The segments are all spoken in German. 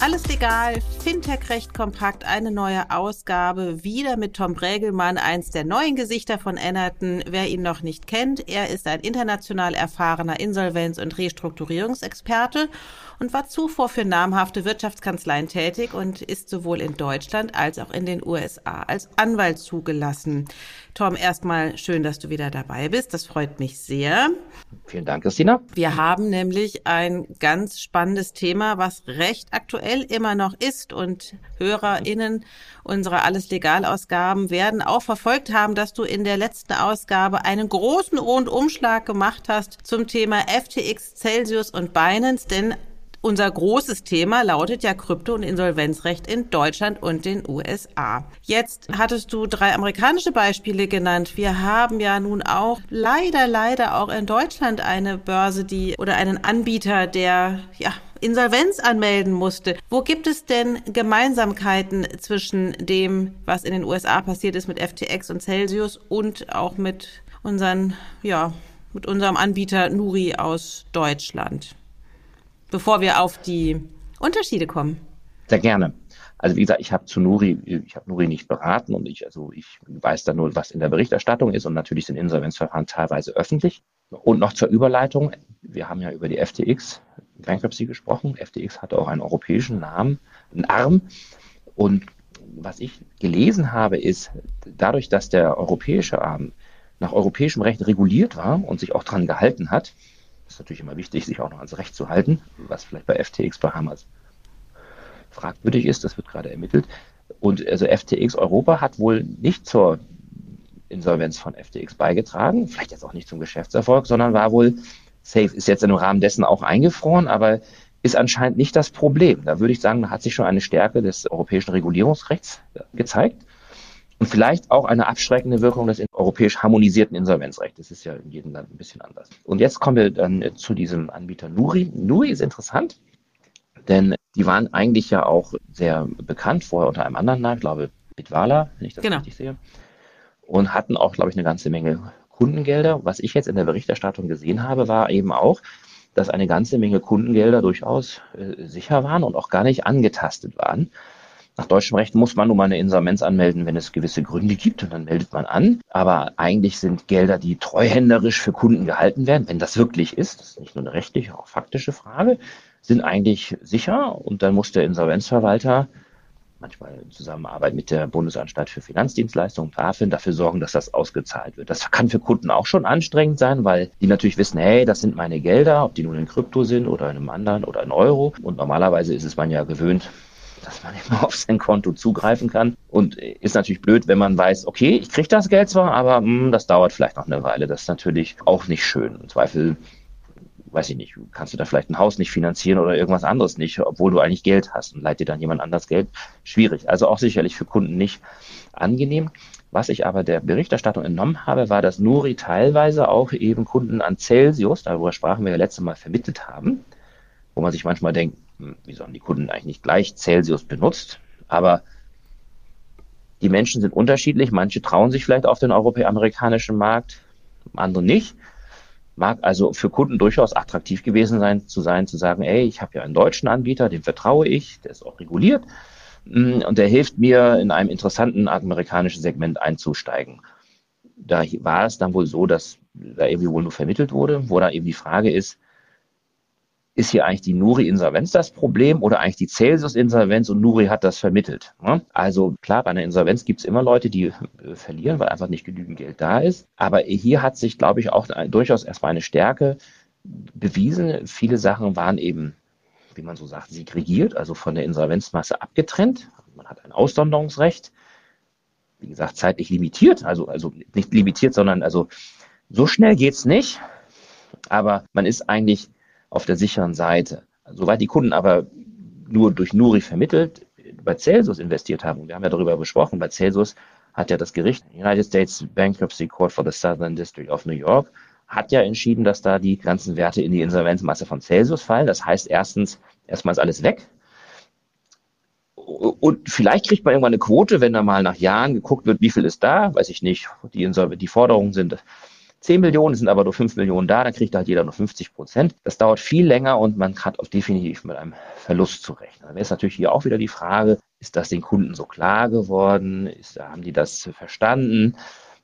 Alles legal, Fintech recht kompakt, eine neue Ausgabe, wieder mit Tom Brägelmann, eins der neuen Gesichter von Ennerton. Wer ihn noch nicht kennt, er ist ein international erfahrener Insolvenz- und Restrukturierungsexperte und war zuvor für namhafte Wirtschaftskanzleien tätig und ist sowohl in Deutschland als auch in den USA als Anwalt zugelassen. Tom, erstmal schön, dass du wieder dabei bist. Das freut mich sehr. Vielen Dank, Christina. Wir haben nämlich ein ganz spannendes Thema, was recht aktuell immer noch ist und HörerInnen unserer Alles Legal-Ausgaben werden auch verfolgt haben, dass du in der letzten Ausgabe einen großen Rundumschlag gemacht hast zum Thema FTX, Celsius und Binance, denn unser großes Thema lautet ja Krypto- und Insolvenzrecht in Deutschland und den USA. Jetzt hattest du drei amerikanische Beispiele genannt. Wir haben ja nun auch leider, leider auch in Deutschland eine Börse, die oder einen Anbieter, der ja Insolvenz anmelden musste. Wo gibt es denn Gemeinsamkeiten zwischen dem, was in den USA passiert ist mit FTX und Celsius und auch mit unseren, ja, mit unserem Anbieter Nuri aus Deutschland? Bevor wir auf die Unterschiede kommen? Sehr gerne. Also wie gesagt, ich habe zu Nuri, ich habe Nuri nicht beraten und ich, also ich weiß da nur, was in der Berichterstattung ist und natürlich sind Insolvenzverfahren teilweise öffentlich. Und noch zur Überleitung, wir haben ja über die FTX Bankruptcy gesprochen. FTX hatte auch einen europäischen Namen, einen Arm. Und was ich gelesen habe, ist, dadurch, dass der europäische Arm nach europäischem Recht reguliert war und sich auch daran gehalten hat, ist natürlich immer wichtig, sich auch noch ans Recht zu halten, was vielleicht bei FTX Bahamas fragwürdig ist. Das wird gerade ermittelt. Und also FTX Europa hat wohl nicht zur Insolvenz von FTX beigetragen, vielleicht jetzt auch nicht zum Geschäftserfolg, sondern war wohl safe, ist jetzt im Rahmen dessen auch eingefroren, aber ist anscheinend nicht das Problem. Da würde ich sagen, da hat sich schon eine Stärke des europäischen Regulierungsrechts gezeigt und vielleicht auch eine abschreckende Wirkung des europäisch harmonisierten Insolvenzrechts. Das ist ja in jedem Land ein bisschen anders. Und jetzt kommen wir dann zu diesem Anbieter Nuri. Nuri ist interessant, denn die waren eigentlich ja auch sehr bekannt, vorher unter einem anderen Namen, glaube Bitwala, wenn ich das genau. richtig sehe. Und hatten auch, glaube ich, eine ganze Menge Kundengelder. Was ich jetzt in der Berichterstattung gesehen habe, war eben auch, dass eine ganze Menge Kundengelder durchaus äh, sicher waren und auch gar nicht angetastet waren. Nach deutschem Recht muss man nun mal eine Insolvenz anmelden, wenn es gewisse Gründe gibt und dann meldet man an. Aber eigentlich sind Gelder, die treuhänderisch für Kunden gehalten werden, wenn das wirklich ist, das ist nicht nur eine rechtliche, auch faktische Frage, sind eigentlich sicher und dann muss der Insolvenzverwalter manchmal in Zusammenarbeit mit der Bundesanstalt für Finanzdienstleistungen, BaFin, dafür sorgen, dass das ausgezahlt wird. Das kann für Kunden auch schon anstrengend sein, weil die natürlich wissen, hey, das sind meine Gelder, ob die nun in Krypto sind oder in einem anderen oder in Euro. Und normalerweise ist es man ja gewöhnt, dass man immer auf sein Konto zugreifen kann. Und ist natürlich blöd, wenn man weiß, okay, ich kriege das Geld zwar, aber mh, hm, das dauert vielleicht noch eine Weile. Das ist natürlich auch nicht schön. Im Zweifel, weiß ich nicht, kannst du da vielleicht ein Haus nicht finanzieren oder irgendwas anderes nicht, obwohl du eigentlich Geld hast und leitet dir dann jemand anders Geld. Schwierig. Also auch sicherlich für Kunden nicht angenehm. Was ich aber der Berichterstattung entnommen habe, war, dass Nuri teilweise auch eben Kunden an Celsius, darüber sprachen wir ja letztes Mal, vermittelt haben, wo man sich manchmal denkt, wieso haben die Kunden eigentlich nicht gleich Celsius benutzt? Aber die Menschen sind unterschiedlich. Manche trauen sich vielleicht auf den europäisch-amerikanischen Markt, andere nicht. Mag also für Kunden durchaus attraktiv gewesen sein, zu sein, zu sagen, ey, ich habe ja einen deutschen Anbieter, dem vertraue ich, der ist auch reguliert hm, und der hilft mir, in einem interessanten amerikanischen Segment einzusteigen. Da war es dann wohl so, dass da irgendwie wohl nur vermittelt wurde, wo da eben die Frage ist, ist hier eigentlich die Nuri-Insolvenz das Problem oder eigentlich die Celsius-Insolvenz und Nuri hat das vermittelt? Ne? Also klar, bei einer Insolvenz gibt es immer Leute, die äh, verlieren, weil einfach nicht genügend Geld da ist. Aber hier hat sich, glaube ich, auch durchaus erstmal eine Stärke bewiesen. Viele Sachen waren eben, wie man so sagt, segregiert, also von der Insolvenzmasse abgetrennt. Man hat ein Aussonderungsrecht, wie gesagt, zeitlich limitiert, also, also nicht limitiert, sondern also so schnell geht's nicht. Aber man ist eigentlich auf der sicheren Seite. Soweit die Kunden aber nur durch Nuri vermittelt bei Celsius investiert haben, wir haben ja darüber besprochen, bei Celsius hat ja das Gericht United States Bankruptcy Court for the Southern District of New York hat ja entschieden, dass da die ganzen Werte in die Insolvenzmasse von Celsius fallen. Das heißt, erstens, erstmal ist alles weg. Und vielleicht kriegt man irgendwann eine Quote, wenn da mal nach Jahren geguckt wird, wie viel ist da, weiß ich nicht. Die, die Forderungen sind 10 Millionen, sind aber nur 5 Millionen da, dann kriegt halt jeder nur 50 Prozent. Das dauert viel länger und man hat auch definitiv mit einem Verlust zu rechnen. Dann wäre es natürlich hier auch wieder die Frage, ist das den Kunden so klar geworden? Ist, haben die das verstanden?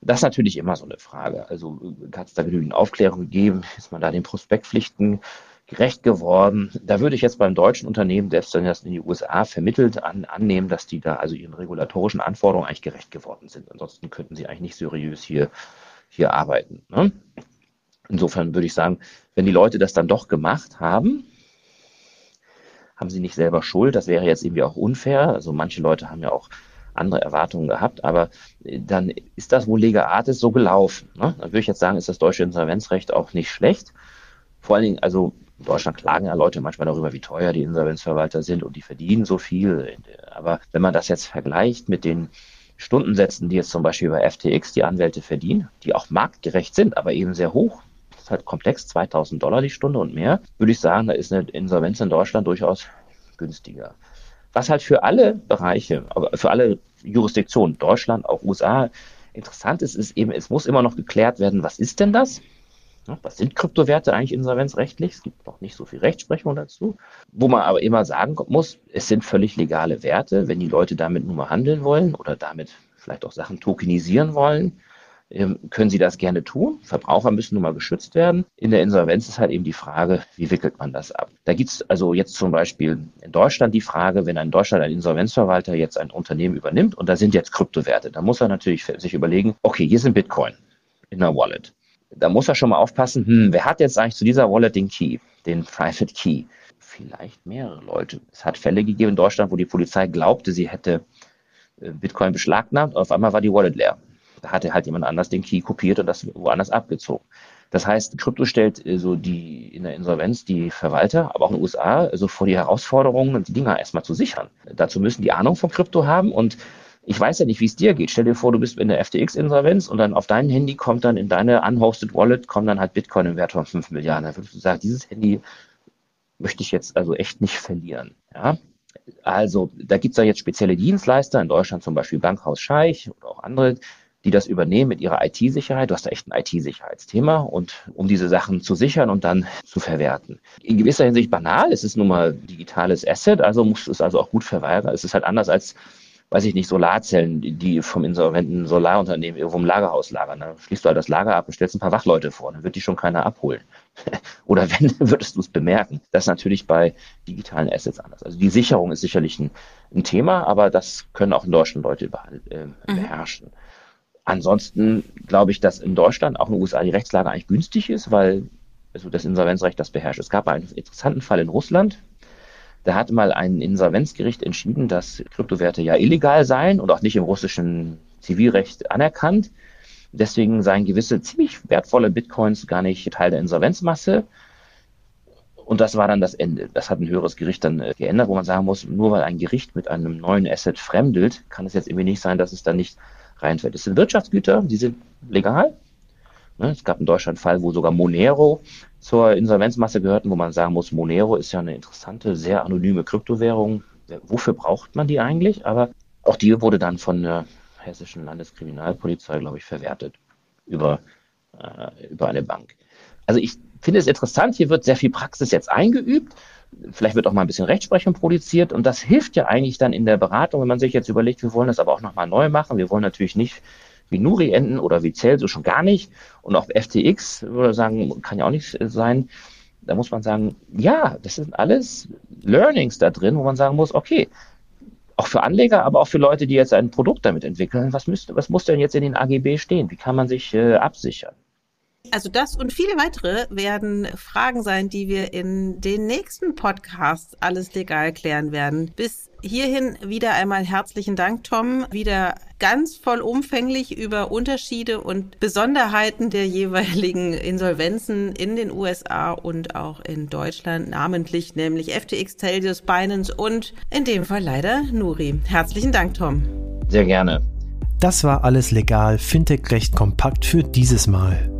Das ist natürlich immer so eine Frage. Also hat es da genügend Aufklärung gegeben? Ist man da den Prospektpflichten gerecht geworden? Da würde ich jetzt beim deutschen Unternehmen, selbst wenn das in die USA vermittelt, an, annehmen, dass die da also ihren regulatorischen Anforderungen eigentlich gerecht geworden sind. Ansonsten könnten sie eigentlich nicht seriös hier hier arbeiten. Ne? Insofern würde ich sagen, wenn die Leute das dann doch gemacht haben, haben sie nicht selber Schuld. Das wäre jetzt irgendwie auch unfair. Also manche Leute haben ja auch andere Erwartungen gehabt, aber äh, dann ist das wohl lega artis so gelaufen. Ne? Dann würde ich jetzt sagen, ist das deutsche Insolvenzrecht auch nicht schlecht. Vor allen Dingen, also in Deutschland klagen ja Leute manchmal darüber, wie teuer die Insolvenzverwalter sind und die verdienen so viel. Aber wenn man das jetzt vergleicht mit den Stundensätzen, die jetzt zum Beispiel bei FTX die Anwälte verdienen, die auch marktgerecht sind, aber eben sehr hoch, das ist halt komplex, 2000 Dollar die Stunde und mehr, würde ich sagen, da ist eine Insolvenz in Deutschland durchaus günstiger. Was halt für alle Bereiche, aber für alle Jurisdiktionen, Deutschland, auch USA, interessant ist, ist eben, es muss immer noch geklärt werden, was ist denn das? Was sind Kryptowerte eigentlich insolvenzrechtlich? Es gibt noch nicht so viel Rechtsprechung dazu. Wo man aber immer sagen muss, es sind völlig legale Werte. Wenn die Leute damit nur mal handeln wollen oder damit vielleicht auch Sachen tokenisieren wollen, ähm, können sie das gerne tun. Verbraucher müssen nun mal geschützt werden. In der Insolvenz ist halt eben die Frage, wie wickelt man das ab? Da gibt es also jetzt zum Beispiel in Deutschland die Frage, wenn in Deutschland ein Insolvenzverwalter jetzt ein Unternehmen übernimmt und da sind jetzt Kryptowerte, dann muss er natürlich sich überlegen, okay, hier sind Bitcoin in einer Wallet da muss er schon mal aufpassen, hm, wer hat jetzt eigentlich zu dieser Wallet den Key, den Private Key? Vielleicht mehrere Leute. Es hat Fälle gegeben in Deutschland, wo die Polizei glaubte, sie hätte äh, Bitcoin beschlagnahmt, auf einmal war die Wallet leer. Da hatte halt jemand anders den Key kopiert und das woanders abgezogen. Das heißt, Krypto stellt äh, so die in der Insolvenz die Verwalter, aber auch in den USA, so vor die Herausforderungen, die Dinger erstmal zu sichern. Dazu müssen die Ahnung von Krypto haben und ich weiß ja nicht, wie es dir geht. Stell dir vor, du bist in der FTX-Insolvenz und dann auf dein Handy kommt dann in deine unhosted Wallet kommen dann halt Bitcoin im Wert von 5 Milliarden. Dann würdest du sagen, dieses Handy möchte ich jetzt also echt nicht verlieren. Ja? Also da gibt es ja jetzt spezielle Dienstleister, in Deutschland zum Beispiel Bankhaus Scheich oder auch andere, die das übernehmen mit ihrer IT-Sicherheit. Du hast da echt ein IT-Sicherheitsthema und um diese Sachen zu sichern und dann zu verwerten. In gewisser Hinsicht banal, es ist nun mal digitales Asset, also muss es also auch gut verweigern. Es ist halt anders als weiß ich nicht, Solarzellen, die, vom insolventen Solarunternehmen irgendwo im Lagerhaus lagern. Dann schließt du halt das Lager ab und stellst ein paar Wachleute vor, dann wird die schon keiner abholen. Oder wenn, würdest du es bemerken. Das ist natürlich bei digitalen Assets anders. Also die Sicherung ist sicherlich ein, ein Thema, aber das können auch in Deutschland Leute äh, mhm. beherrschen. Mhm. Ansonsten glaube ich, dass in Deutschland, auch in den USA, die Rechtslage eigentlich günstig ist, weil also das Insolvenzrecht das beherrscht. Es gab einen interessanten Fall in Russland, da hat mal ein Insolvenzgericht entschieden, dass Kryptowerte ja illegal seien und auch nicht im russischen Zivilrecht anerkannt. Deswegen seien gewisse ziemlich wertvolle Bitcoins gar nicht Teil der Insolvenzmasse. Und das war dann das Ende. Das hat ein höheres Gericht dann äh, geändert, wo man sagen muss, nur weil ein Gericht mit einem neuen Asset fremdelt, kann es jetzt irgendwie nicht sein, dass es dann nicht reinfällt. Es sind Wirtschaftsgüter, die sind legal. Ne, es gab in Deutschland einen Fall, wo sogar Monero zur Insolvenzmasse gehörten, wo man sagen muss, Monero ist ja eine interessante, sehr anonyme Kryptowährung. Wofür braucht man die eigentlich? Aber auch die wurde dann von der hessischen Landeskriminalpolizei, glaube ich, verwertet über, äh, über eine Bank. Also ich finde es interessant, hier wird sehr viel Praxis jetzt eingeübt. Vielleicht wird auch mal ein bisschen Rechtsprechung produziert und das hilft ja eigentlich dann in der Beratung, wenn man sich jetzt überlegt, wir wollen das aber auch nochmal neu machen. Wir wollen natürlich nicht wie Nuri enden oder wie Celsius schon gar nicht. Und auch FTX würde sagen, kann ja auch nicht sein. Da muss man sagen, ja, das sind alles Learnings da drin, wo man sagen muss, okay, auch für Anleger, aber auch für Leute, die jetzt ein Produkt damit entwickeln, was, müsste, was muss denn jetzt in den AGB stehen? Wie kann man sich äh, absichern? Also das und viele weitere werden Fragen sein, die wir in den nächsten Podcasts alles legal klären werden. Bis hierhin wieder einmal herzlichen Dank, Tom. Wieder ganz vollumfänglich über Unterschiede und Besonderheiten der jeweiligen Insolvenzen in den USA und auch in Deutschland, namentlich nämlich FTX, Celsius, Binance und in dem Fall leider Nuri. Herzlichen Dank, Tom. Sehr gerne. Das war alles legal, Fintech recht kompakt für dieses Mal.